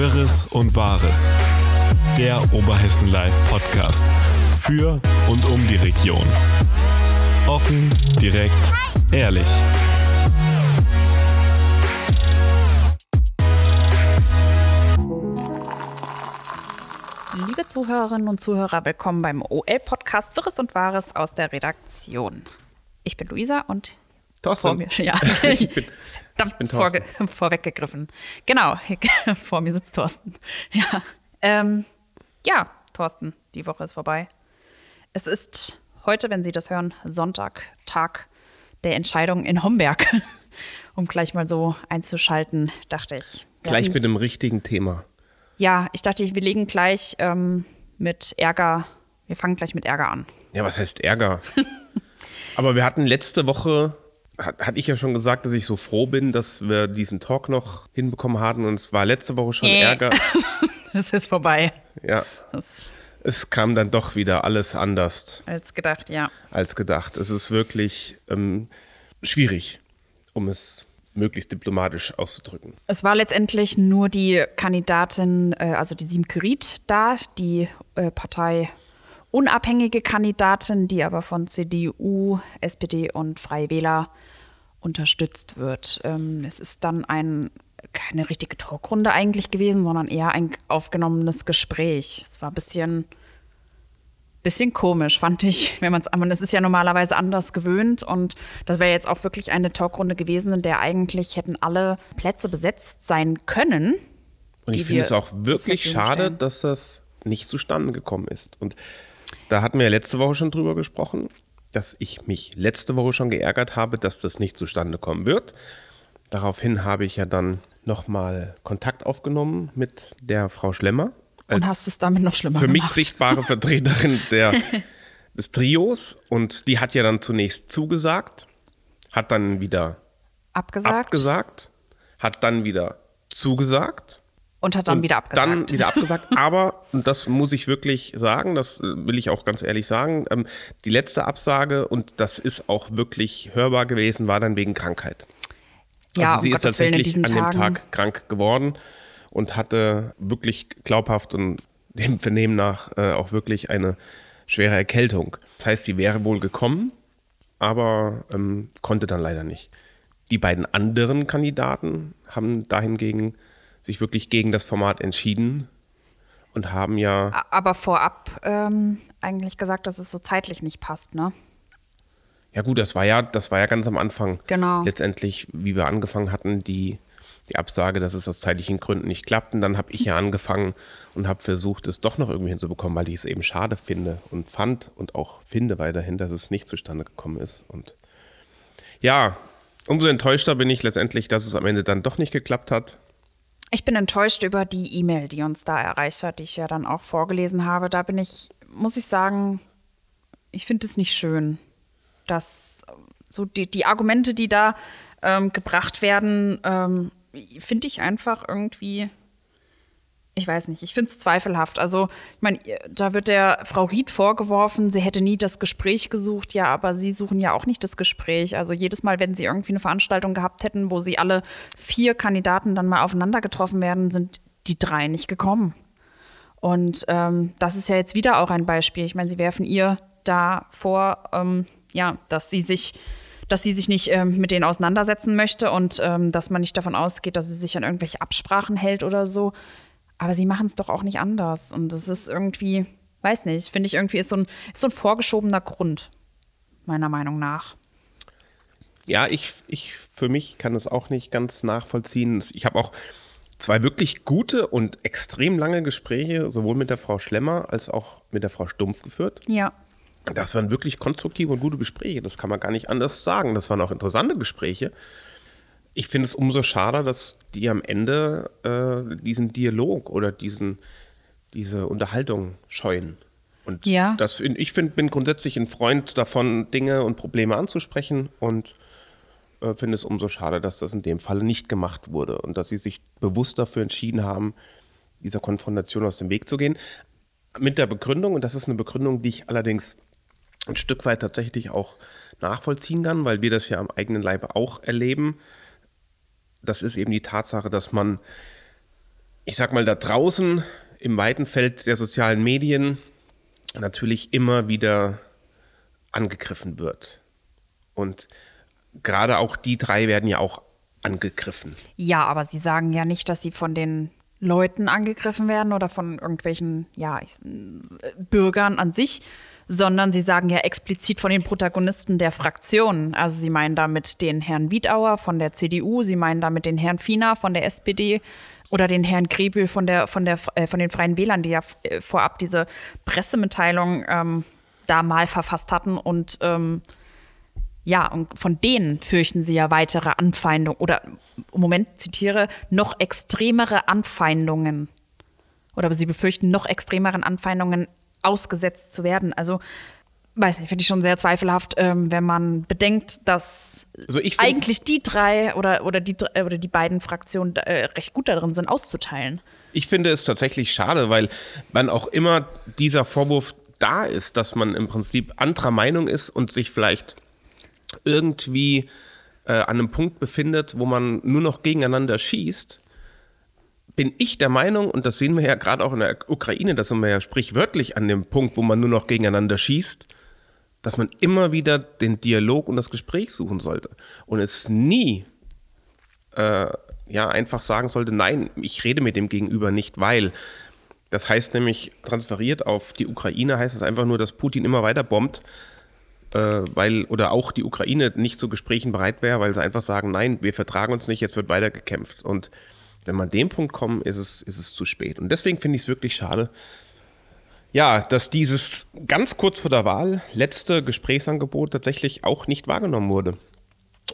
Wirres und Wahres. Der Oberhessen Live Podcast. Für und um die Region. Offen, direkt, ehrlich. Liebe Zuhörerinnen und Zuhörer, willkommen beim OL-Podcast Wirres und Wahres aus der Redaktion. Ich bin Luisa und Thorsten. vor mir, ja, Ich bin, verdammt, bin Thorsten. vorge- vorweggegriffen. Genau, vor mir sitzt Thorsten. Ja, ähm, ja, Thorsten, die Woche ist vorbei. Es ist heute, wenn Sie das hören, Sonntag, Tag der Entscheidung in Homberg. Um gleich mal so einzuschalten, dachte ich. gleich hatten- mit dem richtigen Thema. Ja, ich dachte, wir legen gleich ähm, mit Ärger, wir fangen gleich mit Ärger an. Ja, was heißt Ärger? Aber wir hatten letzte Woche, hat, hatte ich ja schon gesagt, dass ich so froh bin, dass wir diesen Talk noch hinbekommen hatten. Und es war letzte Woche schon Äh. Ärger. Es ist vorbei. Ja, Das es kam dann doch wieder alles anders als gedacht, ja. als gedacht. Es ist wirklich ähm, schwierig, um es möglichst diplomatisch auszudrücken. Es war letztendlich nur die Kandidatin, äh, also die Simke Ried da, die äh, Partei unabhängige Kandidatin, die aber von CDU, SPD und Freie Wähler unterstützt wird. Ähm, es ist dann ein keine richtige Talkrunde eigentlich gewesen, sondern eher ein aufgenommenes Gespräch. Es war ein bisschen, bisschen komisch, fand ich, wenn man es, man ist ja normalerweise anders gewöhnt und das wäre jetzt auch wirklich eine Talkrunde gewesen, in der eigentlich hätten alle Plätze besetzt sein können. Und ich finde es auch wirklich schade, dass das nicht zustande gekommen ist. Und da hatten wir ja letzte Woche schon drüber gesprochen, dass ich mich letzte Woche schon geärgert habe, dass das nicht zustande kommen wird. Daraufhin habe ich ja dann nochmal Kontakt aufgenommen mit der Frau Schlemmer. Und hast es damit noch schlimmer für mich gemacht. sichtbare Vertreterin der, des Trios. Und die hat ja dann zunächst zugesagt, hat dann wieder abgesagt, abgesagt, hat dann wieder zugesagt und hat dann und wieder abgesagt. Dann wieder abgesagt. Aber, und das muss ich wirklich sagen, das äh, will ich auch ganz ehrlich sagen, ähm, die letzte Absage, und das ist auch wirklich hörbar gewesen, war dann wegen Krankheit. ja, also sie um ist Gottes tatsächlich an dem Tagen. Tag krank geworden und hatte wirklich glaubhaft und dem Vernehmen nach äh, auch wirklich eine schwere Erkältung. Das heißt, sie wäre wohl gekommen, aber ähm, konnte dann leider nicht. Die beiden anderen Kandidaten haben dahingegen sich wirklich gegen das Format entschieden und haben ja Aber vorab ähm, eigentlich gesagt, dass es so zeitlich nicht passt, ne? Ja gut, das war ja, das war ja ganz am Anfang. Genau. Letztendlich, wie wir angefangen hatten, die, die Absage, dass es aus zeitlichen Gründen nicht klappt. Und dann habe ich ja angefangen und habe versucht, es doch noch irgendwie hinzubekommen, weil ich es eben schade finde und fand und auch finde weiterhin, dass es nicht zustande gekommen ist. Und ja, umso enttäuschter bin ich letztendlich, dass es am Ende dann doch nicht geklappt hat. Ich bin enttäuscht über die E-Mail, die uns da erreicht hat, die ich ja dann auch vorgelesen habe. Da bin ich, muss ich sagen, ich finde es nicht schön, dass so die, die Argumente, die da ähm, gebracht werden, ähm, finde ich einfach irgendwie, ich weiß nicht, ich finde es zweifelhaft. Also, ich meine, da wird der Frau Ried vorgeworfen, sie hätte nie das Gespräch gesucht. Ja, aber sie suchen ja auch nicht das Gespräch. Also jedes Mal, wenn sie irgendwie eine Veranstaltung gehabt hätten, wo sie alle vier Kandidaten dann mal aufeinander getroffen werden, sind die drei nicht gekommen. Und ähm, das ist ja jetzt wieder auch ein Beispiel. Ich meine, sie werfen ihr da vor, ähm, ja, dass sie sich, dass sie sich nicht ähm, mit denen auseinandersetzen möchte und ähm, dass man nicht davon ausgeht, dass sie sich an irgendwelche Absprachen hält oder so. Aber sie machen es doch auch nicht anders. Und das ist irgendwie, weiß nicht, finde ich irgendwie ist so ein, ist so ein vorgeschobener Grund, meiner Meinung nach. Ja, ich, ich für mich kann es auch nicht ganz nachvollziehen. Ich habe auch zwei wirklich gute und extrem lange Gespräche, sowohl mit der Frau Schlemmer als auch mit der Frau Stumpf geführt. Ja. Das waren wirklich konstruktive und gute Gespräche. Das kann man gar nicht anders sagen. Das waren auch interessante Gespräche. Ich finde es umso schade, dass die am Ende äh, diesen Dialog oder diesen, diese Unterhaltung scheuen. Und Ja. das, ich find, bin grundsätzlich ein Freund davon, Dinge und Probleme anzusprechen und äh, finde es umso schade, dass das in dem Falle nicht gemacht wurde und dass sie sich bewusst dafür entschieden haben, dieser Konfrontation aus dem Weg zu gehen. Mit der Begründung, und das ist eine Begründung, die ich allerdings ein Stück weit tatsächlich auch nachvollziehen kann, weil wir das ja am eigenen Leibe auch erleben. Das ist eben die Tatsache, dass man ich sag mal, da draußen im weiten Feld der sozialen Medien natürlich immer wieder angegriffen wird. Und gerade auch die drei werden ja auch angegriffen. Ja, aber Sie sagen ja nicht, dass Sie von den Leuten angegriffen werden oder von irgendwelchen ja, ich, Bürgern an sich, sondern Sie sagen ja explizit von den Protagonisten der Fraktionen. Also Sie meinen damit den Herrn Wiedauer von der CDU, Sie meinen damit den Herrn Fiener von der SPD oder den Herrn Grebel von, der, von, der, äh, von den Freien Wählern, die ja äh, vorab diese Pressemitteilung ähm, da mal verfasst hatten und ähm, ja, und von denen fürchten sie ja weitere Anfeindungen oder Moment zitiere, noch extremere Anfeindungen. Oder sie befürchten noch extremeren Anfeindungen ausgesetzt zu werden. Also, weiß nicht, finde ich schon sehr zweifelhaft, ähm, wenn man bedenkt, dass Also eigentlich die drei oder, oder, die, oder die beiden Fraktionen äh, recht gut darin sind, auszuteilen. Ich finde es tatsächlich schade, weil man auch immer dieser Vorwurf da ist, dass man im Prinzip anderer Meinung ist und sich vielleicht irgendwie äh, an einem Punkt befindet, wo man nur noch gegeneinander schießt, bin ich der Meinung, und das sehen wir ja gerade auch in der Ukraine, da sind wir ja sprichwörtlich an dem Punkt, wo man nur noch gegeneinander schießt, dass man immer wieder den Dialog und das Gespräch suchen sollte. Und es nie äh, ja einfach sagen sollte, nein, ich rede mit dem Gegenüber nicht, weil das heißt nämlich transferiert auf die Ukraine heißt es einfach nur, dass Putin immer weiter bombt, äh, weil oder auch die Ukraine nicht zu Gesprächen bereit wäre, weil sie einfach sagen, nein, wir vertragen uns nicht, jetzt wird weiter gekämpft und wenn man an den Punkt kommt, ist es, ist es zu spät. Und deswegen finde ich es wirklich schade, ja, dass dieses ganz kurz vor der Wahl letzte Gesprächsangebot tatsächlich auch nicht wahrgenommen wurde.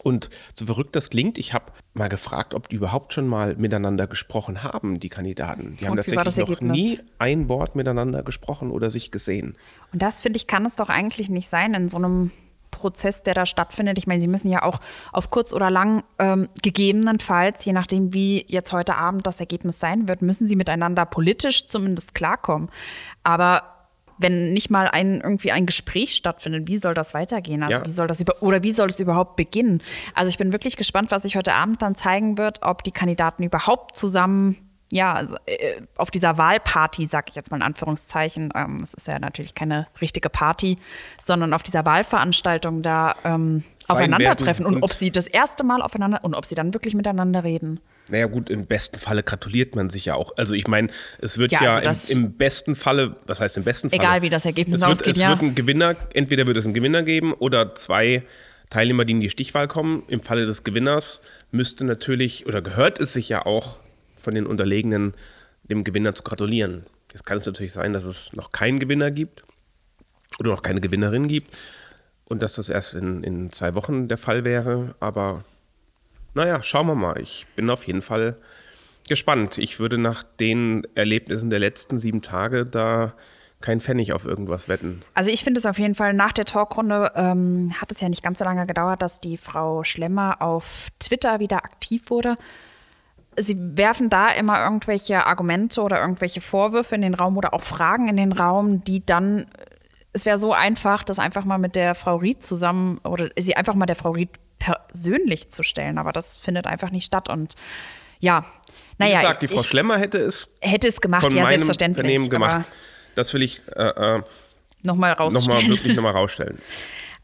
Und so verrückt das klingt, ich habe mal gefragt, ob die überhaupt schon mal miteinander gesprochen haben, die Kandidaten. Die haben Und tatsächlich noch nie ein Wort miteinander gesprochen oder sich gesehen. Und das, finde ich, kann es doch eigentlich nicht sein in so einem Prozess, der da stattfindet. Ich meine, Sie müssen ja auch auf kurz oder lang ähm, gegebenenfalls, je nachdem, wie jetzt heute Abend das Ergebnis sein wird, müssen Sie miteinander politisch zumindest klarkommen. Aber wenn nicht mal ein, irgendwie ein Gespräch stattfindet, wie soll das weitergehen? Also Ja. wie soll das über oder wie soll es überhaupt beginnen? Also ich bin wirklich gespannt, was sich heute Abend dann zeigen wird, ob die Kandidaten überhaupt zusammen ja, also, äh, auf dieser Wahlparty, sag ich jetzt mal in Anführungszeichen, ähm, es ist ja natürlich keine richtige Party, sondern auf dieser Wahlveranstaltung da ähm, aufeinandertreffen und, und- ob sie das erste Mal aufeinander und ob sie dann wirklich miteinander reden. Naja gut, im besten Falle gratuliert man sich ja auch. Also ich meine, es wird Ja, ja, also im, im besten Falle, was heißt im besten Falle? Egal, wie das Ergebnis es wird, ausgeht, es ja. wird einen Gewinner, entweder wird es einen Gewinner geben oder zwei Teilnehmer, die in die Stichwahl kommen. Im Falle des Gewinners müsste natürlich oder gehört es sich ja auch von den Unterlegenen dem Gewinner zu gratulieren. Jetzt kann es natürlich sein, dass es noch keinen Gewinner gibt oder noch keine Gewinnerin gibt und dass das erst in, in zwei Wochen der Fall wäre. Aber naja, schauen wir mal. Ich bin auf jeden Fall gespannt. Ich würde nach den Erlebnissen der letzten sieben Tage da kein Pfennig auf irgendwas wetten. Also ich finde es auf jeden Fall, nach der Talkrunde ähm, hat es ja nicht ganz so lange gedauert, dass die Frau Schlemmer auf Twitter wieder aktiv wurde. Sie werfen da immer irgendwelche Argumente oder irgendwelche Vorwürfe in den Raum oder auch Fragen in den Raum, die dann, es wäre so einfach, das einfach mal mit der Frau Ried zusammen oder sie einfach mal der Frau Ried persönlich zu stellen, aber das findet einfach nicht statt und ja, Wie naja, gesagt, die Frau Schlemmer hätte es hätte es gemacht, von ja, meinem selbstverständlich. Unternehmen gemacht. Das will ich äh, äh, Nochmal rausstellen. nochmal wirklich nochmal rausstellen.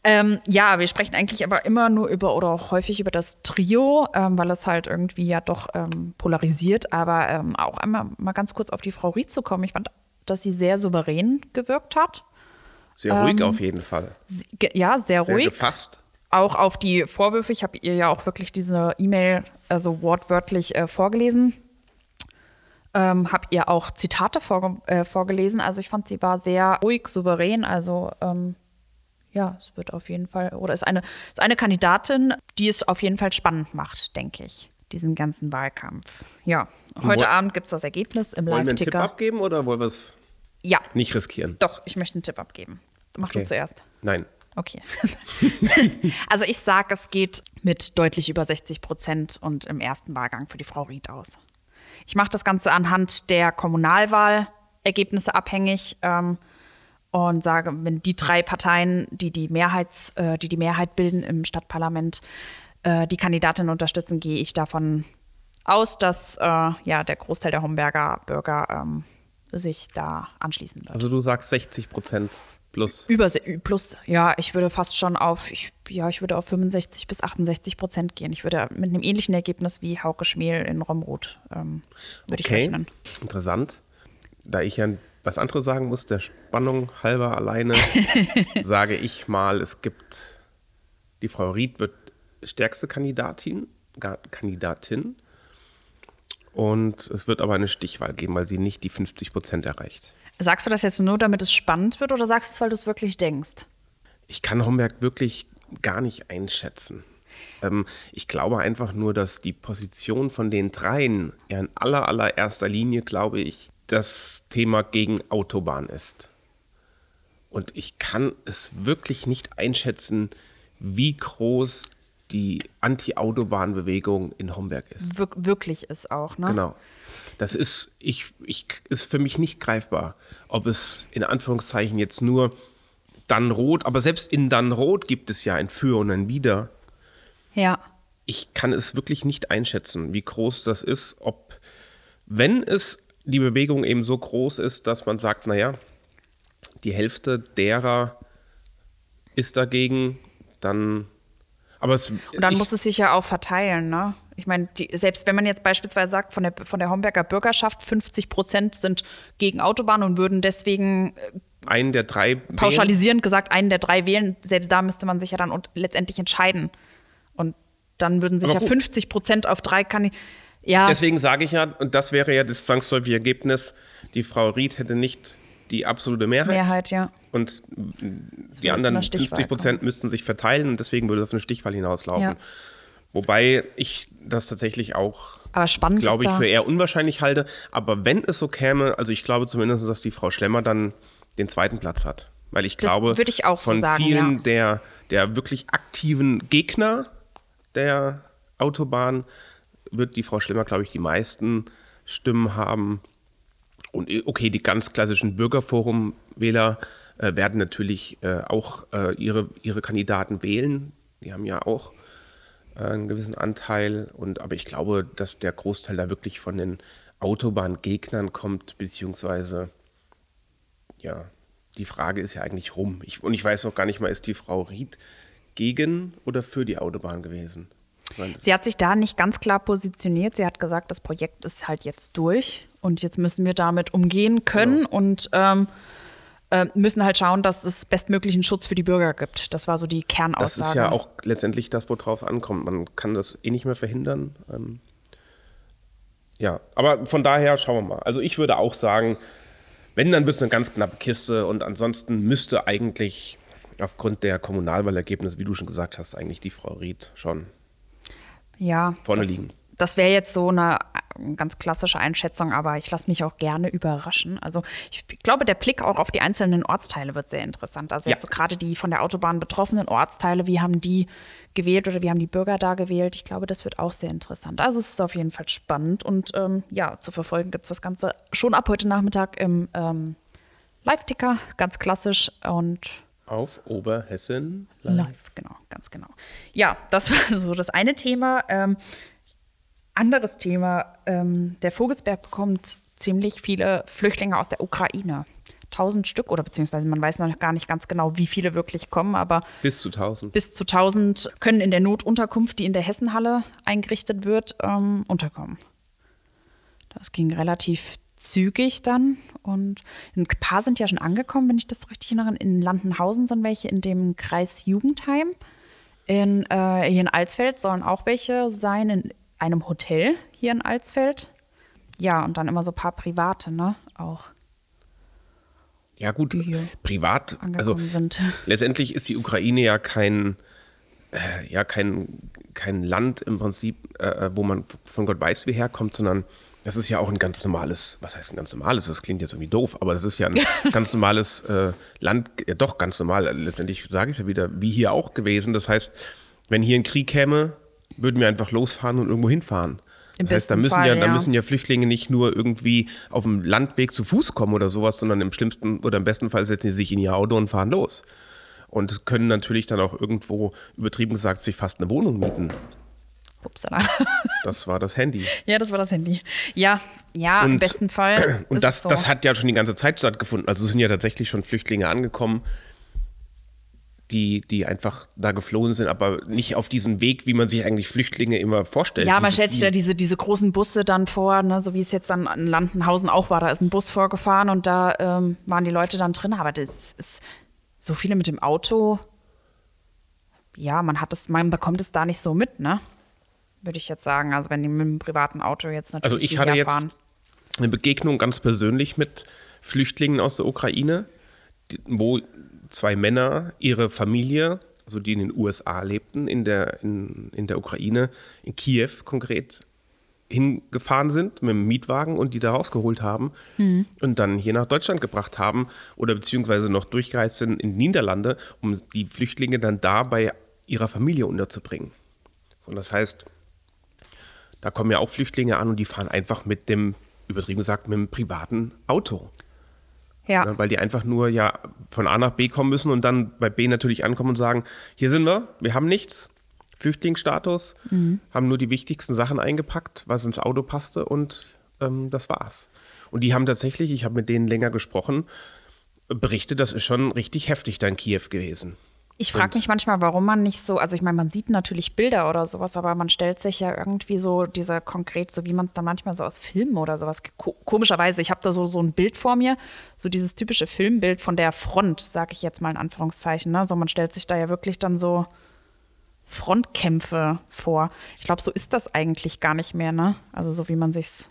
Ähm, ja, wir sprechen eigentlich aber immer nur über oder auch häufig über das Trio, ähm, weil es halt irgendwie ja doch ähm, polarisiert. Aber ähm, auch einmal mal ganz kurz auf die Frau Ried zu kommen. Ich fand, dass sie sehr souverän gewirkt hat. Sehr ruhig auf jeden Fall. Sie, ja, sehr, Sehr ruhig. gefasst. Auch auf die Vorwürfe. Ich habe ihr ja auch wirklich diese E-Mail also wortwörtlich äh, vorgelesen. Ähm, habe ihr auch Zitate vorge äh, vorgelesen. Also ich fand, sie war sehr ruhig, souverän. Also ähm, ja, es wird auf jeden Fall, oder ist eine, ist eine Kandidatin, die es auf jeden Fall spannend macht, denke ich, diesen ganzen Wahlkampf. Ja, heute Abend gibt es das Ergebnis im Wollen wir einen Tipp Live-Ticker. abgeben oder wollen wir es Ja, nicht riskieren? doch, ich möchte einen Tipp abgeben. Mach Okay. du zuerst. Nein. Okay. also ich sage, es geht mit deutlich über 60 Prozent und im ersten Wahlgang für die Frau Ried aus. Ich mache das Ganze anhand der Kommunalwahlergebnisse abhängig ähm, und sage, wenn die drei Parteien, die die, Mehrheits, äh, die, die Mehrheit bilden im Stadtparlament, äh, die Kandidatin unterstützen, gehe ich davon aus, dass äh, ja der Großteil der Homberger Bürger ähm, sich da anschließen wird. Also du sagst 60 Prozent plus. Über plus, ja, ich würde fast schon auf, ich, ja, ich würde auf 65 bis 68 Prozent gehen. Ich würde mit einem ähnlichen Ergebnis wie Hauke Schmiel in Romroth ähm, würde okay. ich rechnen. Interessant. Da ich ja was anderes sagen muss, der Spannung halber alleine, sage ich mal, es gibt, die Frau Ried wird stärkste Kandidatin, Kandidatin und es wird aber eine Stichwahl geben, weil sie nicht die 50 Prozent erreicht. Sagst du das jetzt nur, damit es spannend wird oder sagst du es, weil du es wirklich denkst? Ich kann Homberg wirklich gar nicht einschätzen. Ähm, ich glaube einfach nur, dass die Position von den dreien ja in aller, allererster Linie, glaube ich, das Thema gegen Autobahn ist. Und ich kann es wirklich nicht einschätzen, wie groß die Anti-Autobahn-Bewegung in Homberg ist. Wir wirklich ist auch, ne? Genau. Das ist, ich, ich, ist für mich nicht greifbar, ob es in Anführungszeichen jetzt nur dann rot, aber selbst in dann rot gibt es ja ein Für und ein Wider. Ja. Ich kann es wirklich nicht einschätzen, wie groß das ist, ob, wenn es die Bewegung eben so groß ist, dass man sagt, naja, die Hälfte derer ist dagegen, dann aber es, und dann muss es sich ja auch verteilen, ne? Ich meine, selbst wenn man jetzt beispielsweise sagt, von der, von der Homberger Bürgerschaft 50 Prozent sind gegen Autobahnen und würden deswegen äh, einen der drei pauschalisierend wählen. gesagt einen der drei wählen, selbst da müsste man sich ja dann letztendlich entscheiden. Und dann würden sich ja 50 Prozent auf drei kann ja. Deswegen sage ich ja, und das wäre ja das zwangsläufige Ergebnis, die Frau Ried hätte nicht die absolute Mehrheit. Mehrheit, ja. Und die anderen 50 Prozent müssten sich verteilen und deswegen würde es auf eine Stichwahl hinauslaufen. Ja. Wobei ich das tatsächlich auch, glaube ich, für eher unwahrscheinlich halte. Aber wenn es so käme, also ich glaube zumindest, dass die Frau Schlemmer dann den zweiten Platz hat. Weil ich glaube, ich von so sagen, vielen ja. der, der wirklich aktiven Gegner der Autobahn wird die Frau Schlemmer, glaube ich, die meisten Stimmen haben. Und äh, okay, die ganz klassischen Bürgerforum-Wähler äh, werden natürlich äh, auch äh, ihre, ihre Kandidaten wählen. Die haben ja auch äh, einen gewissen Anteil. Und, aber ich glaube, dass der Großteil da wirklich von den Autobahngegnern kommt, beziehungsweise ja, die Frage ist ja eigentlich rum. Ich, und ich weiß noch gar nicht mal, ist die Frau Ried gegen oder für die Autobahn gewesen? Sie hat sich da nicht ganz klar positioniert. Sie hat gesagt, das Projekt ist halt jetzt durch und jetzt müssen wir damit umgehen können genau. und ähm, äh, müssen halt schauen, dass es bestmöglichen Schutz für die Bürger gibt. Das war so die Kernaussage. Das ist ja auch letztendlich das, worauf ankommt. Man kann das eh nicht mehr verhindern. Ähm, ja, aber von daher schauen wir mal. Also ich würde auch sagen, wenn, dann wird es eine ganz knappe Kiste und ansonsten müsste eigentlich aufgrund der Kommunalwahlergebnisse, wie du schon gesagt hast, eigentlich die Frau Ried schon ja, vorne das, liegen. Das wäre jetzt so eine ganz klassische Einschätzung, aber ich lasse mich auch gerne überraschen. Also ich glaube, der Blick auch auf die einzelnen Ortsteile wird sehr interessant. Also ja. jetzt so gerade die von der Autobahn betroffenen Ortsteile, wie haben die gewählt oder wie haben die Bürger da gewählt? Ich glaube, das wird auch sehr interessant. Also es ist auf jeden Fall spannend und ähm, ja, zu verfolgen gibt es das Ganze schon ab heute Nachmittag im ähm, Live-Ticker, ganz klassisch und auf Oberhessen Live. Live. genau, ganz genau. Ja, das war so das eine Thema. Ähm, anderes Thema, ähm, der Vogelsberg bekommt ziemlich viele Flüchtlinge aus der Ukraine. 1000 Stück oder beziehungsweise man weiß noch gar nicht ganz genau, wie viele wirklich kommen, aber bis zu 1000. Bis zu 1000 können in der Notunterkunft, die in der Hessenhalle eingerichtet wird, ähm, unterkommen. Das ging relativ zügig dann. Und ein paar sind ja schon angekommen, wenn ich das richtig erinnere. In Landenhausen sind welche in dem Kreis Jugendheim. In, äh, hier in Alsfeld sollen auch welche sein, in einem Hotel hier in Alsfeld. Ja, und dann immer so ein paar private, ne? Auch. Ja, gut, privat. Also sind. letztendlich ist die Ukraine ja kein, äh, ja, kein, kein Land im Prinzip, äh, wo man von Gott weiß, wie herkommt, sondern das ist ja auch ein ganz normales, was heißt ein ganz normales? Das klingt jetzt irgendwie doof, aber das ist ja ein ganz normales äh, Land, ja, doch ganz normal. Letztendlich sage ich es ja wieder, wie hier auch gewesen. Das heißt, wenn hier ein Krieg käme, würden wir einfach losfahren und irgendwo hinfahren. Im das heißt, da müssen, Fall, ja, ja. da müssen ja Flüchtlinge nicht nur irgendwie auf dem Landweg zu Fuß kommen oder sowas, sondern im schlimmsten oder im besten Fall setzen sie sich in ihr Auto und fahren los. Und können natürlich dann auch irgendwo, übertrieben gesagt, sich fast eine Wohnung mieten. Upsala. Das war das Handy. ja, das war das Handy. Ja, ja, im Und- besten Fall. Und das, so. das hat ja schon die ganze Zeit stattgefunden. Also sind ja tatsächlich schon Flüchtlinge angekommen, die, die einfach da geflohen sind, aber nicht auf diesen Weg, wie man sich eigentlich Flüchtlinge immer vorstellt. Ja, man stellt sich da diese, diese großen Busse dann vor, ne, so wie es jetzt dann in Landenhausen auch war. Da ist ein Bus vorgefahren und da ähm, waren die Leute dann drin. Aber das ist so viele mit dem Auto. Ja, man hat es, man bekommt es da nicht so mit, ne? Würde ich jetzt sagen. Also wenn die mit dem privaten Auto jetzt natürlich Also ich hatte jetzt fahren. eine Begegnung ganz persönlich mit Flüchtlingen aus der Ukraine, wo zwei Männer ihre Familie, also die in den USA lebten, in der, in, in der Ukraine, in Kiew konkret, hingefahren sind mit dem Mietwagen und die da rausgeholt haben und dann hier nach Deutschland gebracht haben oder beziehungsweise noch durchgereist sind in die Niederlande, um die Flüchtlinge dann da bei ihrer Familie unterzubringen. So, und das heißt, da kommen ja auch Flüchtlinge an und die fahren einfach mit dem, übertrieben gesagt, mit dem privaten Auto. Ja. Ne, weil die einfach nur ja von A nach B kommen müssen und dann bei B natürlich ankommen und sagen, hier sind wir, wir haben nichts, Flüchtlingsstatus, haben nur die wichtigsten Sachen eingepackt, was ins Auto passte und ähm, das war's. Und die haben tatsächlich, ich habe mit denen länger gesprochen, berichtet, das ist schon richtig heftig da in Kiew gewesen. Ich frage mich manchmal, warum man nicht so, also ich meine, man sieht natürlich Bilder oder sowas, aber man stellt sich ja irgendwie so diese konkret, so wie man es da manchmal so aus Filmen oder sowas, ko komischerweise, ich habe da so, so ein Bild vor mir, so dieses typische Filmbild von der Front, sage ich jetzt mal in Anführungszeichen. Ne? So man stellt sich da ja wirklich dann so Frontkämpfe vor. Ich glaube, so ist das eigentlich gar nicht mehr, ne? Also so wie man sich's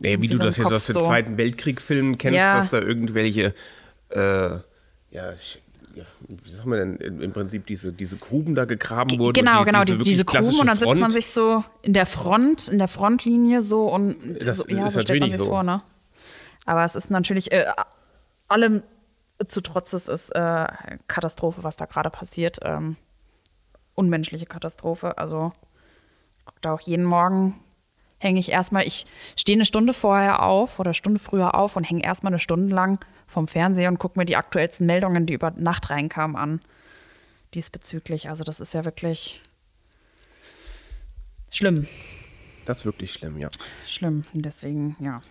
Nee, wie Wie du so das jetzt Kopf aus den so. Zweiten Weltkrieg-Filmen kennst, Ja. dass da irgendwelche, äh, ja, ja, wie sagen wir denn, im Prinzip diese, diese Gruben da gegraben wurden. Genau, die, genau, diese, diese Gruben und dann sitzt man sich so in der Front, in der Frontlinie so und Das so, ja, ist so stellt man sich so. vor, ne? Aber es ist natürlich äh, allem zu trotz, es ist äh, Katastrophe, was da gerade passiert. Ähm, unmenschliche Katastrophe. Also da auch jeden Morgen hänge ich erstmal, ich stehe eine Stunde vorher auf oder Stunde früher auf und hänge erstmal eine Stunde lang vom Fernseher und gucke mir die aktuellsten Meldungen, die über Nacht reinkamen, an. Diesbezüglich. Also das ist ja wirklich schlimm. Das ist wirklich schlimm, ja. Schlimm. Und deswegen, ja.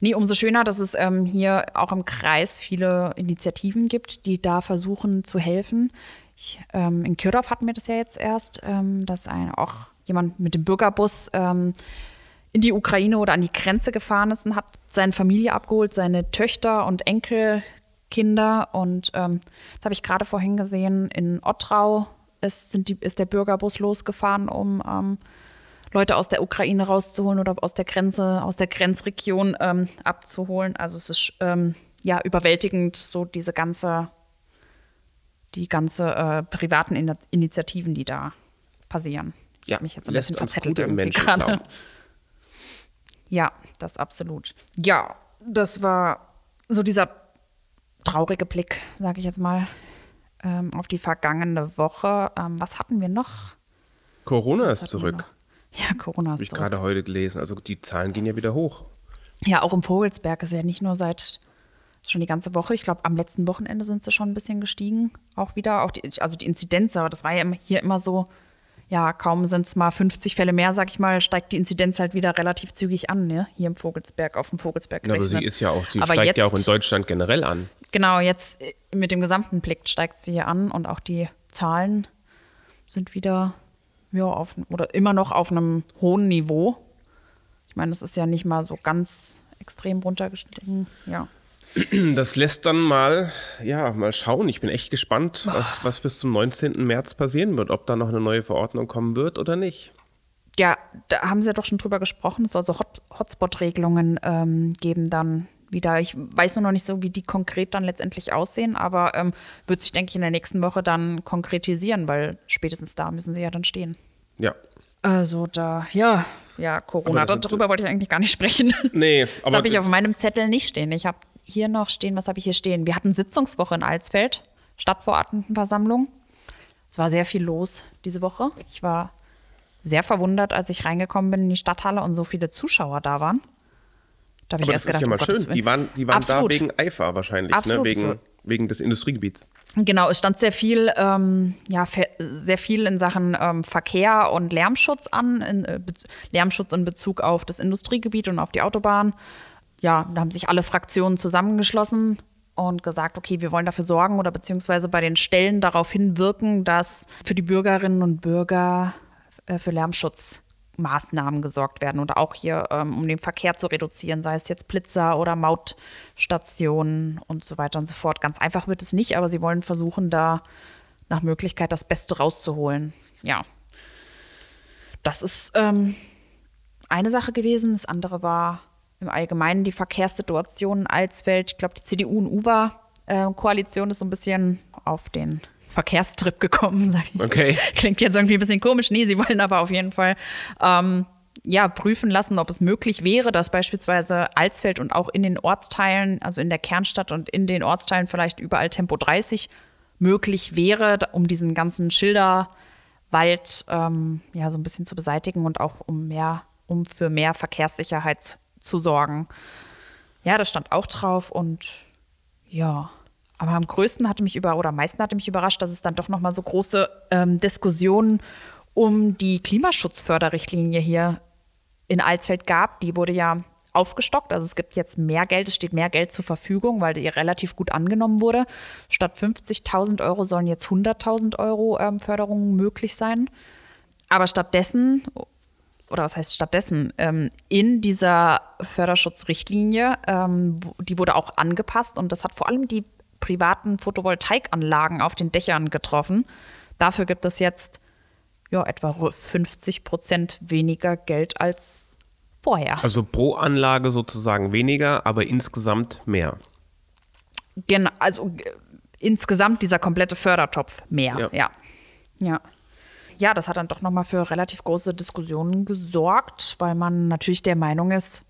Nee, umso schöner, dass es ähm, hier auch im Kreis viele Initiativen gibt, die da versuchen zu helfen. Ich, ähm, in Kirdorf hatten wir das ja jetzt erst, ähm, dass ein, auch jemand mit dem Bürgerbus ähm, in die Ukraine oder an die Grenze gefahren ist und hat seine Familie abgeholt, seine Töchter und Enkelkinder. Und ähm, das habe ich gerade vorhin gesehen, in Ottrau ist, die, ist der Bürgerbus losgefahren, um ähm, Leute aus der Ukraine rauszuholen oder aus der Grenze, aus der Grenzregion ähm, abzuholen. Also es ist ähm, ja überwältigend, so diese ganze, die ganze äh, privaten In Initiativen, die da passieren. Ich Ja, habe mich jetzt ein lässt bisschen uns verzettelt gute Menschen gerade. glauben. Ja, das absolut. Ja, das war so dieser traurige Blick, sage ich jetzt mal, ähm, auf die vergangene Woche. Ähm, was hatten wir noch? Corona Was ist zurück. Ja, Corona Habe ist ich zurück. gerade heute gelesen. Also die Zahlen gehen ja wieder hoch. Ja, auch im Vogelsberg ist ja nicht nur seit schon die ganze Woche. Ich glaube, am letzten Wochenende sind sie schon ein bisschen gestiegen. Auch wieder. Auch die, also die Inzidenz, aber das war ja hier immer so, ja, kaum sind es mal 50 Fälle mehr, sag ich mal, steigt die Inzidenz halt wieder relativ zügig an, ne? Hier im Vogelsberg, auf dem Vogelsberg. Ja, aber sie ist ja auch, sie Aber steigt ja auch in jetzt- Deutschland generell an. Genau, jetzt äh, mit dem gesamten Blick steigt sie hier an und auch die Zahlen sind wieder ja, auf, oder immer noch auf einem hohen Niveau. Ich meine, das ist ja nicht mal so ganz extrem runtergestiegen. Ja. Das lässt dann mal, ja, mal schauen. Ich bin echt gespannt, was, was bis zum 19. März passieren wird, ob da noch eine neue Verordnung kommen wird oder nicht. ja, da haben sie ja doch schon drüber gesprochen. Es soll so Hot Hotspot-Regelungen ähm, geben dann wieder. Ich weiß nur noch nicht so, wie die konkret dann letztendlich aussehen, aber ähm, wird sich, denke ich, in der nächsten Woche dann konkretisieren, weil spätestens da müssen sie ja dann stehen. Ja. Also da, ja, ja, Corona, das- darüber wollte ich eigentlich gar nicht sprechen. Nee, Das aber habe ich auf meinem Zettel nicht stehen. Ich habe hier noch stehen, was habe ich hier stehen? Wir hatten Sitzungswoche in Alsfeld, Stadtverordnetenversammlung. Es war sehr viel los diese Woche. Ich war sehr verwundert, als ich reingekommen bin in die Stadthalle und so viele Zuschauer da waren. Da habe ich erst das ist gedacht, ja mal Gottes schön. Die waren, die waren da wegen Eifer wahrscheinlich, Absolut. ne? wegen wegen des Industriegebiets. Genau, es stand sehr viel, ähm, ja, sehr viel in Sachen ähm, Verkehr und Lärmschutz an, in, äh, Lärmschutz in Bezug auf das Industriegebiet und auf die Autobahn. Ja, da haben sich alle Fraktionen zusammengeschlossen und gesagt, okay, wir wollen dafür sorgen oder beziehungsweise bei den Stellen darauf hinwirken, dass für die Bürgerinnen und Bürger äh, für Lärmschutz Maßnahmen gesorgt werden oder auch hier, ähm, um den Verkehr zu reduzieren, sei es jetzt Blitzer oder Mautstationen und so weiter und so fort. Ganz einfach wird es nicht, aber sie wollen versuchen, da nach Möglichkeit das Beste rauszuholen. Ja. Das ist ähm, eine Sache gewesen. Das andere war im Allgemeinen die Verkehrssituation in Alsfeld. Ich glaube, die CDU- und UWA-Koalition ist so ein bisschen auf den Verkehrstrip gekommen, sag ich. Okay. Klingt jetzt irgendwie ein bisschen komisch. Nee, sie wollen aber auf jeden Fall ähm, ja, prüfen lassen, ob es möglich wäre, dass beispielsweise Alsfeld und auch in den Ortsteilen, also in der Kernstadt und in den Ortsteilen vielleicht überall Tempo 30 möglich wäre, um diesen ganzen Schilderwald ähm, ja so ein bisschen zu beseitigen und auch um mehr, um für mehr Verkehrssicherheit zu sorgen. Ja, das stand auch drauf und ja. Aber am größten hatte mich über oder am meisten hatte mich überrascht, dass es dann doch noch mal so große ähm, Diskussionen um die Klimaschutzförderrichtlinie hier in Alsfeld gab. Die wurde ja aufgestockt. Also es gibt jetzt mehr Geld, es steht mehr Geld zur Verfügung, weil die relativ gut angenommen wurde. Statt 50.000 Euro sollen jetzt 100.000 Euro ähm, Förderungen möglich sein. Aber stattdessen, oder was heißt stattdessen, ähm, in dieser Förderschutzrichtlinie, ähm, die wurde auch angepasst und das hat vor allem die privaten Photovoltaikanlagen auf den Dächern getroffen. Dafür gibt es jetzt ja, etwa 50 Prozent weniger Geld als vorher. Also pro Anlage sozusagen weniger, aber insgesamt mehr. Genau, also äh, insgesamt dieser komplette Fördertopf mehr, ja. Ja, ja. Ja das hat dann doch nochmal für relativ große Diskussionen gesorgt, weil man natürlich der Meinung ist,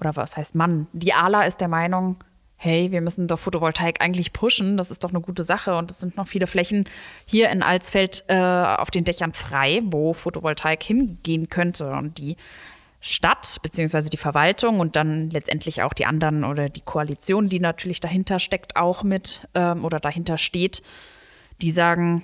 oder was heißt man? Die ALA ist der Meinung, hey, wir müssen doch Photovoltaik eigentlich pushen, das ist doch eine gute Sache und es sind noch viele Flächen hier in Alsfeld äh, auf den Dächern frei, wo Photovoltaik hingehen könnte und die Stadt beziehungsweise die Verwaltung und dann letztendlich auch die anderen oder die Koalition, die natürlich dahinter steckt, auch mit ähm, oder dahinter steht, die sagen,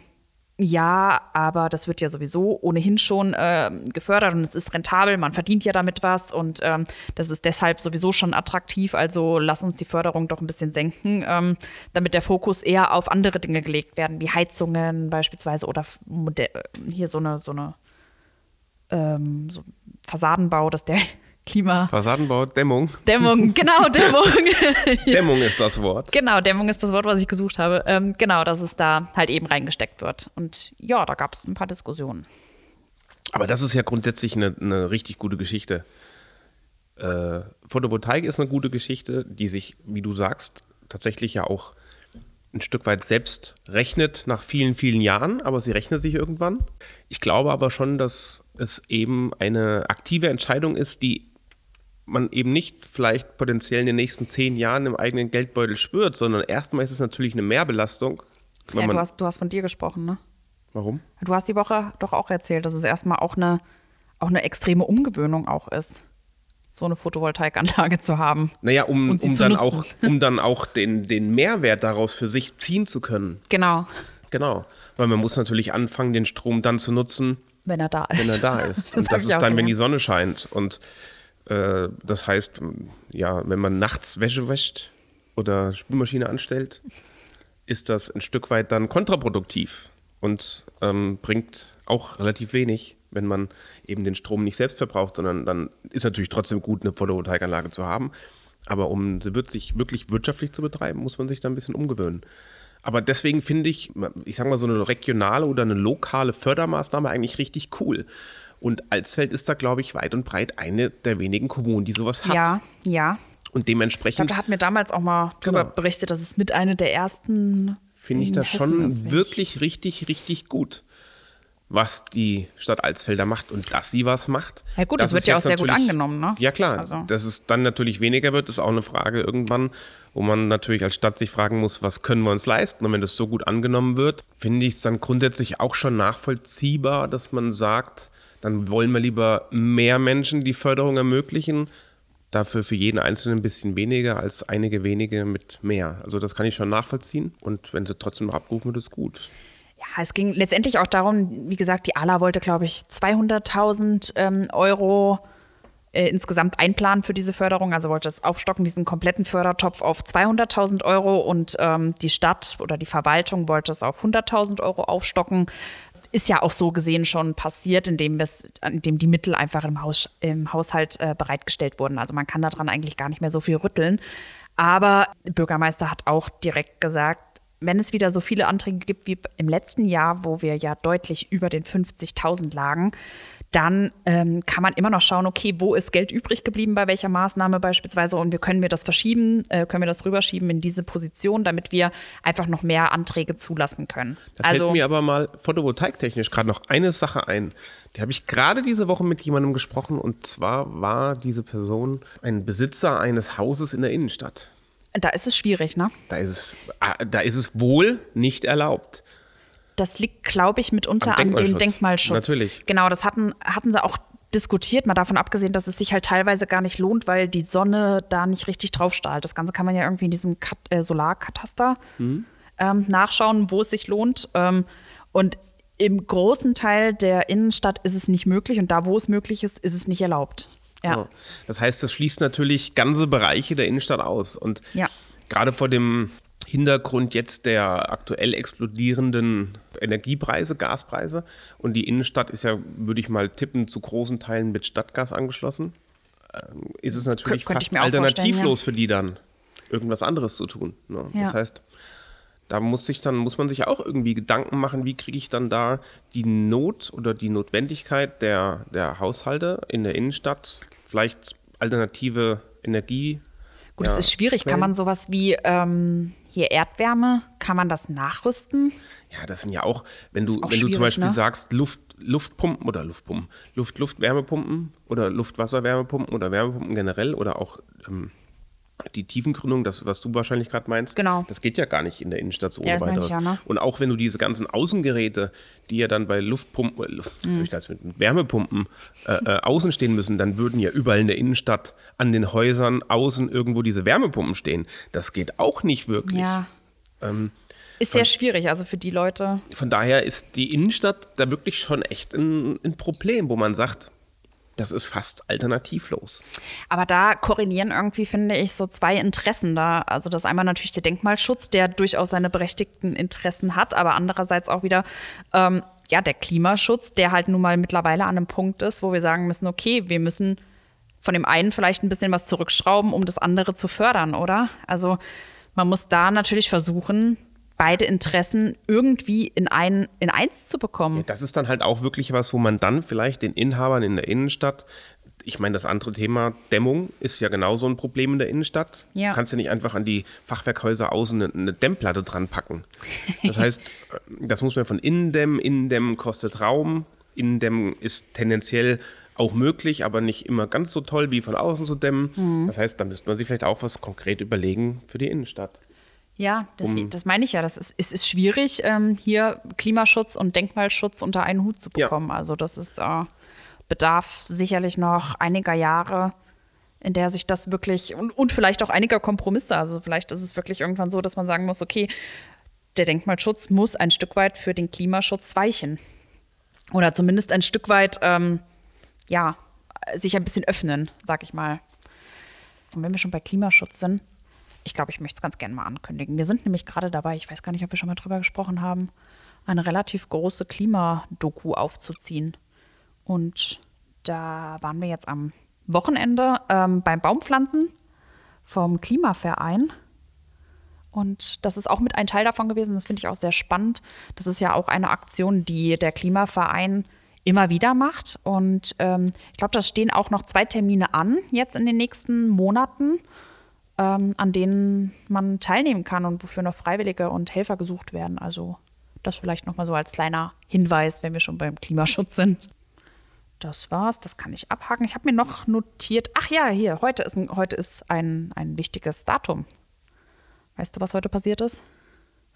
ja, aber das wird ja sowieso ohnehin schon äh, gefördert und es ist rentabel, man verdient ja damit was und ähm, das ist deshalb sowieso schon attraktiv. Also lass uns die Förderung doch ein bisschen senken, ähm, damit der Fokus eher auf andere Dinge gelegt werden, wie Heizungen beispielsweise oder hier so eine, so eine ähm, so Fassadenbau, dass der Klima. Fassadenbau, Dämmung. Dämmung, genau, Dämmung. Dämmung ist das Wort. Genau, Dämmung ist das Wort, was ich gesucht habe. Ähm, genau, dass es da halt eben reingesteckt wird. Und ja, da gab es ein paar Diskussionen. Aber das ist ja grundsätzlich eine, eine richtig gute Geschichte. Äh, Photovoltaik ist eine gute Geschichte, die sich, wie du sagst, tatsächlich ja auch ein Stück weit selbst rechnet nach vielen, vielen Jahren, aber sie rechnet sich irgendwann. Ich glaube aber schon, dass es eben eine aktive Entscheidung ist, die man eben nicht vielleicht potenziell in den nächsten zehn Jahren im eigenen Geldbeutel spürt, sondern erstmal ist es natürlich eine Mehrbelastung. Ja, du, hast, du hast von dir gesprochen, ne? Warum? Du hast die Woche doch auch erzählt, dass es erstmal auch eine, auch eine extreme Umgewöhnung auch ist, so eine Photovoltaikanlage zu haben. Naja, um, um, dann, auch, um dann auch den, den Mehrwert daraus für sich ziehen zu können. Genau. Genau. Weil man muss natürlich anfangen, den Strom dann zu nutzen, wenn er da ist. Wenn er da ist. das Und das ist dann, gelernt. wenn die Sonne scheint. Und äh, das heißt, ja, wenn man nachts Wäsche wäscht oder Spülmaschine anstellt, ist das ein Stück weit dann kontraproduktiv und ähm, bringt auch relativ wenig, wenn man eben den Strom nicht selbst verbraucht, sondern dann ist natürlich trotzdem gut, eine Photovoltaikanlage zu haben. Aber um sie wirklich wirtschaftlich zu betreiben, muss man sich da ein bisschen umgewöhnen. Aber deswegen finde ich, ich sage mal, so eine regionale oder eine lokale Fördermaßnahme eigentlich richtig cool. Und Alsfeld ist da, glaube ich, weit und breit eine der wenigen Kommunen, die sowas hat. Ja, ja. Und dementsprechend. Ich glaube, da hat mir damals auch mal darüber genau. berichtet, dass es mit einer der ersten. Finde ich das schon ist, wirklich richtig, richtig gut was die Stadt Alsfelder macht und dass sie was macht. Ja gut, das, das wird ja auch sehr gut angenommen, ne? Ja klar, also. dass es dann natürlich weniger wird, ist auch eine Frage irgendwann, wo man natürlich als Stadt sich fragen muss, was können wir uns leisten? Und wenn das so gut angenommen wird, finde ich es dann grundsätzlich auch schon nachvollziehbar, dass man sagt, dann wollen wir lieber mehr Menschen die Förderung ermöglichen, dafür für jeden Einzelnen ein bisschen weniger als einige wenige mit mehr. Also das kann ich schon nachvollziehen und wenn sie trotzdem noch abgerufen wird, ist gut. Ja, es ging letztendlich auch darum, wie gesagt, die ALA wollte, glaube ich, 200.000 ähm, Euro äh, insgesamt einplanen für diese Förderung. Also wollte es aufstocken, diesen kompletten Fördertopf auf 200.000 Euro und ähm, die Stadt oder die Verwaltung wollte es auf 100.000 Euro aufstocken. Ist ja auch so gesehen schon passiert, indem, indem die Mittel einfach im, Haus, im Haushalt äh, bereitgestellt wurden. Also man kann daran eigentlich gar nicht mehr so viel rütteln. Aber der Bürgermeister hat auch direkt gesagt, wenn es wieder so viele Anträge gibt wie im letzten Jahr, wo wir ja deutlich über den 50.000 lagen, dann ähm, kann man immer noch schauen, okay, wo ist Geld übrig geblieben bei welcher Maßnahme beispielsweise und wir können wir das verschieben, äh, können wir das rüberschieben in diese Position, damit wir einfach noch mehr Anträge zulassen können. Da also, fällt mir aber mal photovoltaiktechnisch gerade noch eine Sache ein. Die habe ich gerade diese Woche mit jemandem gesprochen und zwar war diese Person ein Besitzer eines Hauses in der Innenstadt. Da ist es schwierig, ne? Da ist es, ah, da ist es wohl nicht erlaubt. Das liegt, glaube ich, mitunter an dem Denkmalschutz. Natürlich. Genau, das hatten, hatten sie auch diskutiert, mal davon abgesehen, dass es sich halt teilweise gar nicht lohnt, weil die Sonne da nicht richtig drauf strahlt. Das Ganze kann man ja irgendwie in diesem Kat äh, Solarkataster mhm. ähm, nachschauen, wo es sich lohnt. Ähm, und im großen Teil der Innenstadt ist es nicht möglich und da, wo es möglich ist, ist es nicht erlaubt. Ja. ja. Das heißt, das schließt natürlich ganze Bereiche der Innenstadt aus. Und ja. gerade vor dem Hintergrund jetzt der aktuell explodierenden Energiepreise, Gaspreise. Und die Innenstadt ist ja, würde ich mal tippen, zu großen Teilen mit Stadtgas angeschlossen. Ähm, ist es natürlich Kön fast alternativlos ja. für die dann, irgendwas anderes zu tun. Ne? Ja. Das heißt, da muss sich dann, muss man sich auch irgendwie Gedanken machen, wie kriege ich dann da die Not oder die Notwendigkeit der, der Haushalte in der Innenstadt, vielleicht alternative Energie. Gut, es ist schwierig. Kann man sowas wie ähm, hier Erdwärme, kann man das nachrüsten? Ja, das sind ja auch, wenn du, auch wenn du zum Beispiel ne? sagst, Luft, Luftpumpen oder Luftpumpen, Luft-Luft-Wärmepumpen oder Luft-Wasser-Wärmepumpen oder Wärmepumpen generell oder auch ähm, die Tiefengründung, das, was du wahrscheinlich gerade meinst, genau. das geht ja gar nicht in der Innenstadt so ohne weiteres. Ja, ne? Und auch wenn du diese ganzen Außengeräte, die ja dann bei Luftpumpen, äh, mhm. ich das mit Wärmepumpen äh, äh, außen stehen müssen, dann würden ja überall in der Innenstadt an den Häusern außen irgendwo diese Wärmepumpen stehen. Das geht auch nicht wirklich. Ja. Ähm, ist sehr schwierig, also für die Leute. Von daher ist die Innenstadt da wirklich schon echt ein, ein Problem, wo man sagt, das ist fast alternativlos. Aber da korrelieren irgendwie, finde ich, so zwei Interessen da. Also das einmal natürlich der Denkmalschutz, der durchaus seine berechtigten Interessen hat, aber andererseits auch wieder ähm, ja, der Klimaschutz, der halt nun mal mittlerweile an einem Punkt ist, wo wir sagen müssen, okay, wir müssen von dem einen vielleicht ein bisschen was zurückschrauben, um das andere zu fördern, oder? Also man muss da natürlich versuchen, beide Interessen irgendwie in, ein, in eins zu bekommen. Ja, das ist dann halt auch wirklich was, wo man dann vielleicht den Inhabern in der Innenstadt ich meine, das andere Thema Dämmung ist ja genauso ein Problem in der Innenstadt. Ja. Du kannst ja nicht einfach an die Fachwerkhäuser außen eine, eine Dämmplatte dran packen. Das heißt, das muss man von innen dämmen. Innendämmen kostet Raum. Innendämmen ist tendenziell auch möglich, aber nicht immer ganz so toll wie von außen zu dämmen. Mhm. Das heißt, da müsste man sich vielleicht auch was konkret überlegen für die Innenstadt. Ja, das, um, das meine ich ja. Das ist, es ist schwierig, ähm, hier Klimaschutz und Denkmalschutz unter einen Hut zu bekommen. Ja. Also das ist äh, bedarf sicherlich noch einiger Jahre, in der sich das wirklich und, und vielleicht auch einiger Kompromisse. Also vielleicht ist es wirklich irgendwann so, dass man sagen muss, okay, der Denkmalschutz muss ein Stück weit für den Klimaschutz weichen. Oder zumindest ein Stück weit, ähm, ja, sich ein bisschen öffnen, sag ich mal. Und wenn wir schon bei Klimaschutz sind, ich glaube, ich möchte es ganz gerne mal ankündigen. Wir sind nämlich gerade dabei, ich weiß gar nicht, ob wir schon mal drüber gesprochen haben, eine relativ große Klimadoku aufzuziehen. Und da waren wir jetzt am Wochenende ähm, beim Baumpflanzen vom Klimaverein. Und das ist auch mit ein Teil davon gewesen. Das finde ich auch sehr spannend. Das ist ja auch eine Aktion, die der Klimaverein immer wieder macht. Und ähm, ich glaube, da stehen auch noch zwei Termine an, jetzt in den nächsten Monaten ähm, an denen man teilnehmen kann und wofür noch Freiwillige und Helfer gesucht werden. Also das vielleicht nochmal so als kleiner Hinweis, wenn wir schon beim Klimaschutz sind. Das war's, das kann ich abhaken. Ich habe mir noch notiert, ach ja, hier, heute ist, ein, heute ist ein, ein wichtiges Datum. Weißt du, was heute passiert ist?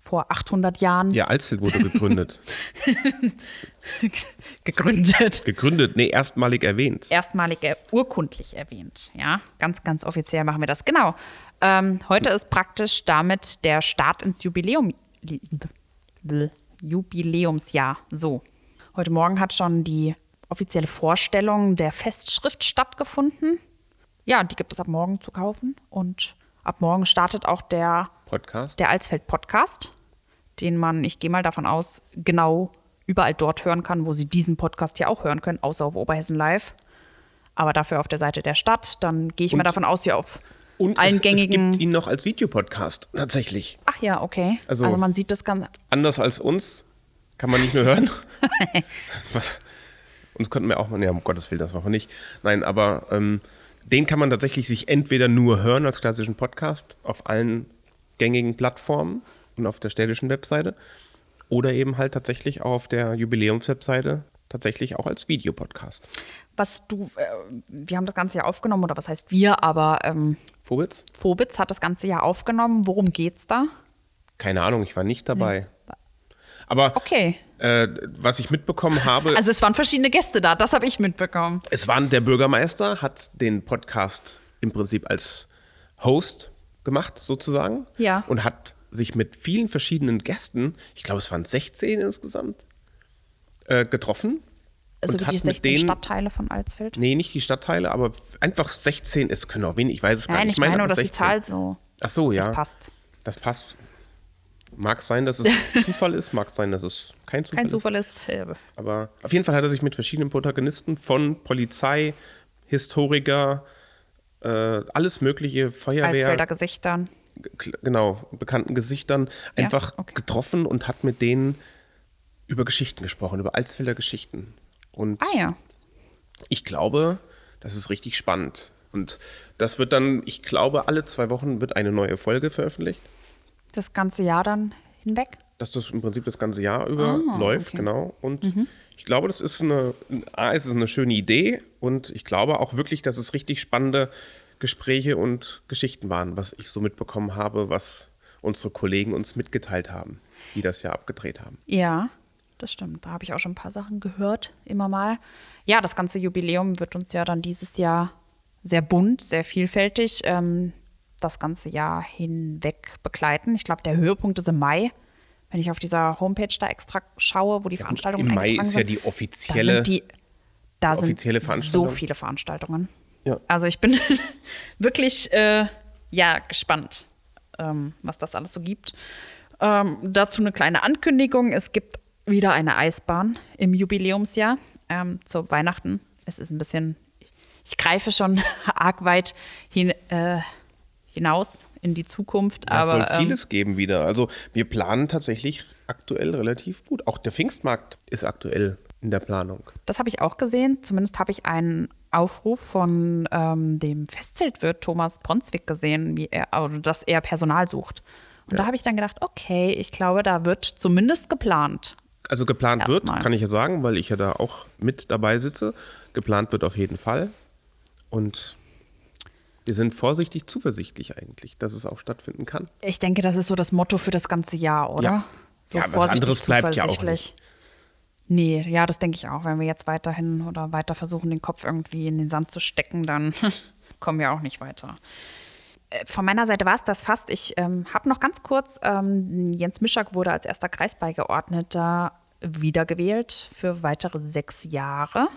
Vor 800 Jahren Ja, Alsfeld wurde gegründet. gegründet. gegründet, nee, erstmalig erwähnt. Erstmalig urkundlich erwähnt. Ja, ganz, ganz offiziell machen wir das. Genau. Ähm, heute ist praktisch damit der Start ins Jubiläum. Jubiläumsjahr. So. Heute Morgen hat schon die offizielle Vorstellung der Festschrift stattgefunden. Ja, die gibt es ab morgen zu kaufen. Und ab morgen startet auch der Podcast. der Alsfeld-Podcast, den man, ich gehe mal davon aus, genau überall dort hören kann, wo Sie diesen Podcast hier auch hören können, außer auf Oberhessen Live. Aber dafür auf der Seite der Stadt. Dann gehe ich mal Und- davon aus, hier auf Und allen es, es gängigen. gibt ihn noch als Videopodcast, tatsächlich. Ach ja, okay. Also- Also, man sieht das ganz. Anders als uns kann man nicht nur hören. Was? Uns könnten wir auch mal, ja, um Gottes Willen, das machen wir nicht. Nein, aber ähm, den kann man tatsächlich sich entweder nur hören als klassischen Podcast auf allen gängigen Plattformen und auf der städtischen Webseite oder eben halt tatsächlich auch auf der Jubiläumswebseite tatsächlich auch als Videopodcast. Was du, äh, wir haben das ganze Jahr aufgenommen, oder was heißt wir, aber ähm, Vorwitz? Phobitz hat das ganze Jahr aufgenommen. Worum geht's da? Keine Ahnung, ich war nicht dabei. Aber Okay. äh, was ich mitbekommen habe, Also es waren verschiedene Gäste da, das habe ich mitbekommen. Es war der Bürgermeister, hat den Podcast im Prinzip als Host gemacht, sozusagen. Ja. Und hat sich mit vielen verschiedenen Gästen, ich glaube, es waren 16 insgesamt, äh, getroffen. Also die mit 16 denen- Stadtteile von Alsfeld. Nee, nicht die Stadtteile, aber einfach 16, es können auch wenig, ich weiß es gar Nein, nicht. ich meine nur, dass die 16. Zahl so Ach so, ja. das passt. Das passt. Mag sein, dass es Zufall ist, mag sein, dass es kein Zufall Kein ist. Zufall ist. Äh, Aber auf jeden Fall hat er sich mit verschiedenen Protagonisten von Polizei, Historiker, äh, alles mögliche, Feuerwehr, Alsfelder Gesichtern. genau, bekannten Gesichtern Ja, einfach okay. getroffen und hat mit denen über Geschichten gesprochen, über Alsfelder Geschichten. Und Ah ja. ich glaube, das ist richtig spannend. Und das wird dann, ich glaube, alle zwei Wochen wird eine neue Folge veröffentlicht. Das ganze Jahr dann hinweg. dass das im Prinzip das ganze Jahr über Ah, läuft, okay. genau. Und ich glaube, das ist eine, A, es ist eine schöne Idee und ich glaube auch wirklich, dass es richtig spannende Gespräche und Geschichten waren, was ich so mitbekommen habe, was unsere Kollegen uns mitgeteilt haben, die das ja abgedreht haben. Ja, das stimmt. Da habe ich auch schon ein paar Sachen gehört, immer mal. Ja, das ganze Jubiläum wird uns ja dann dieses Jahr sehr bunt, sehr vielfältig ähm, das ganze Jahr hinweg begleiten. Ich glaube, der Höhepunkt ist im Mai, wenn ich auf dieser Homepage da extra schaue, wo die Veranstaltungen Im Mai ist ja sind. die Da offizielle. sind, die, da offizielle sind so Veranstaltung. viele Veranstaltungen. Ja. Also ich bin wirklich äh, ja, gespannt, ähm, was das alles so gibt. Ähm, dazu eine kleine Ankündigung. Es gibt wieder eine Eisbahn im Jubiläumsjahr ähm, zu Weihnachten. Es ist ein bisschen, ich, ich greife schon arg weit hin, äh, hinaus in die Zukunft. es aber soll ähm, vieles geben wieder. Also wir planen tatsächlich aktuell relativ gut. Auch der Pfingstmarkt ist aktuell in der Planung. Das habe ich auch gesehen. Zumindest habe ich einen Aufruf von ähm, dem Festzeltwirt Thomas Bronswick gesehen, wie er, also, dass er Personal sucht. Und da habe ich dann gedacht, okay, ich glaube, da wird zumindest geplant. Also geplant wird, Erstmal. kann ich ja sagen, weil ich ja da auch mit dabei sitze. Geplant wird auf jeden Fall. Und wir sind vorsichtig zuversichtlich eigentlich, dass es auch stattfinden kann. Ich denke, das ist so das Motto für das ganze Jahr, oder? Ja. So Ja, was vorsichtig, anderes bleibt ja auch zuversichtlich. Nee, ja, das denke ich auch. Wenn wir jetzt weiterhin oder weiter versuchen, den Kopf irgendwie in den Sand zu stecken, dann kommen wir auch nicht weiter. Äh, Von meiner Seite war es das fast. Ich ähm, habe noch ganz kurz, ähm, Jens Mischak wurde als erster Kreisbeigeordneter wiedergewählt für weitere sechs Jahre.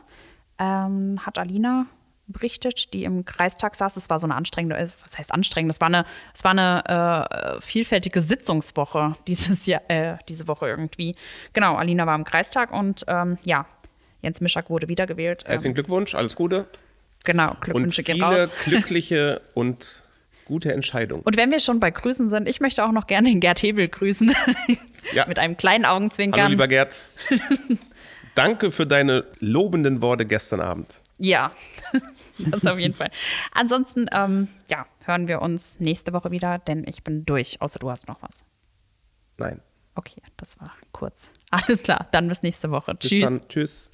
Ähm, hat Alina berichtet, die im Kreistag saß. Es war so eine anstrengende, äh, was heißt anstrengend? Es war eine, es war eine äh, vielfältige Sitzungswoche dieses Jahr, äh, diese Woche irgendwie. Genau, Alina war im Kreistag und ähm, ja, Jens Mischak wurde wiedergewählt. Ähm, Herzlichen Glückwunsch, alles Gute genau, und Glückwünsche gehen viele raus. glückliche und gute Entscheidungen. Und wenn wir schon bei Grüßen sind, ich möchte auch noch gerne den Gerd Hebel grüßen. Ja. Mit einem kleinen Hallo, Augenzwinkern. lieber Gerd. Danke für deine lobenden Worte gestern Abend. Ja, das auf jeden Fall. Ansonsten, ähm, ja, hören wir uns nächste Woche wieder, denn ich bin durch, außer du hast noch was. Nein. Okay, das war kurz. Alles klar, dann bis nächste Woche. Bis Tschüss. dann. Tschüss.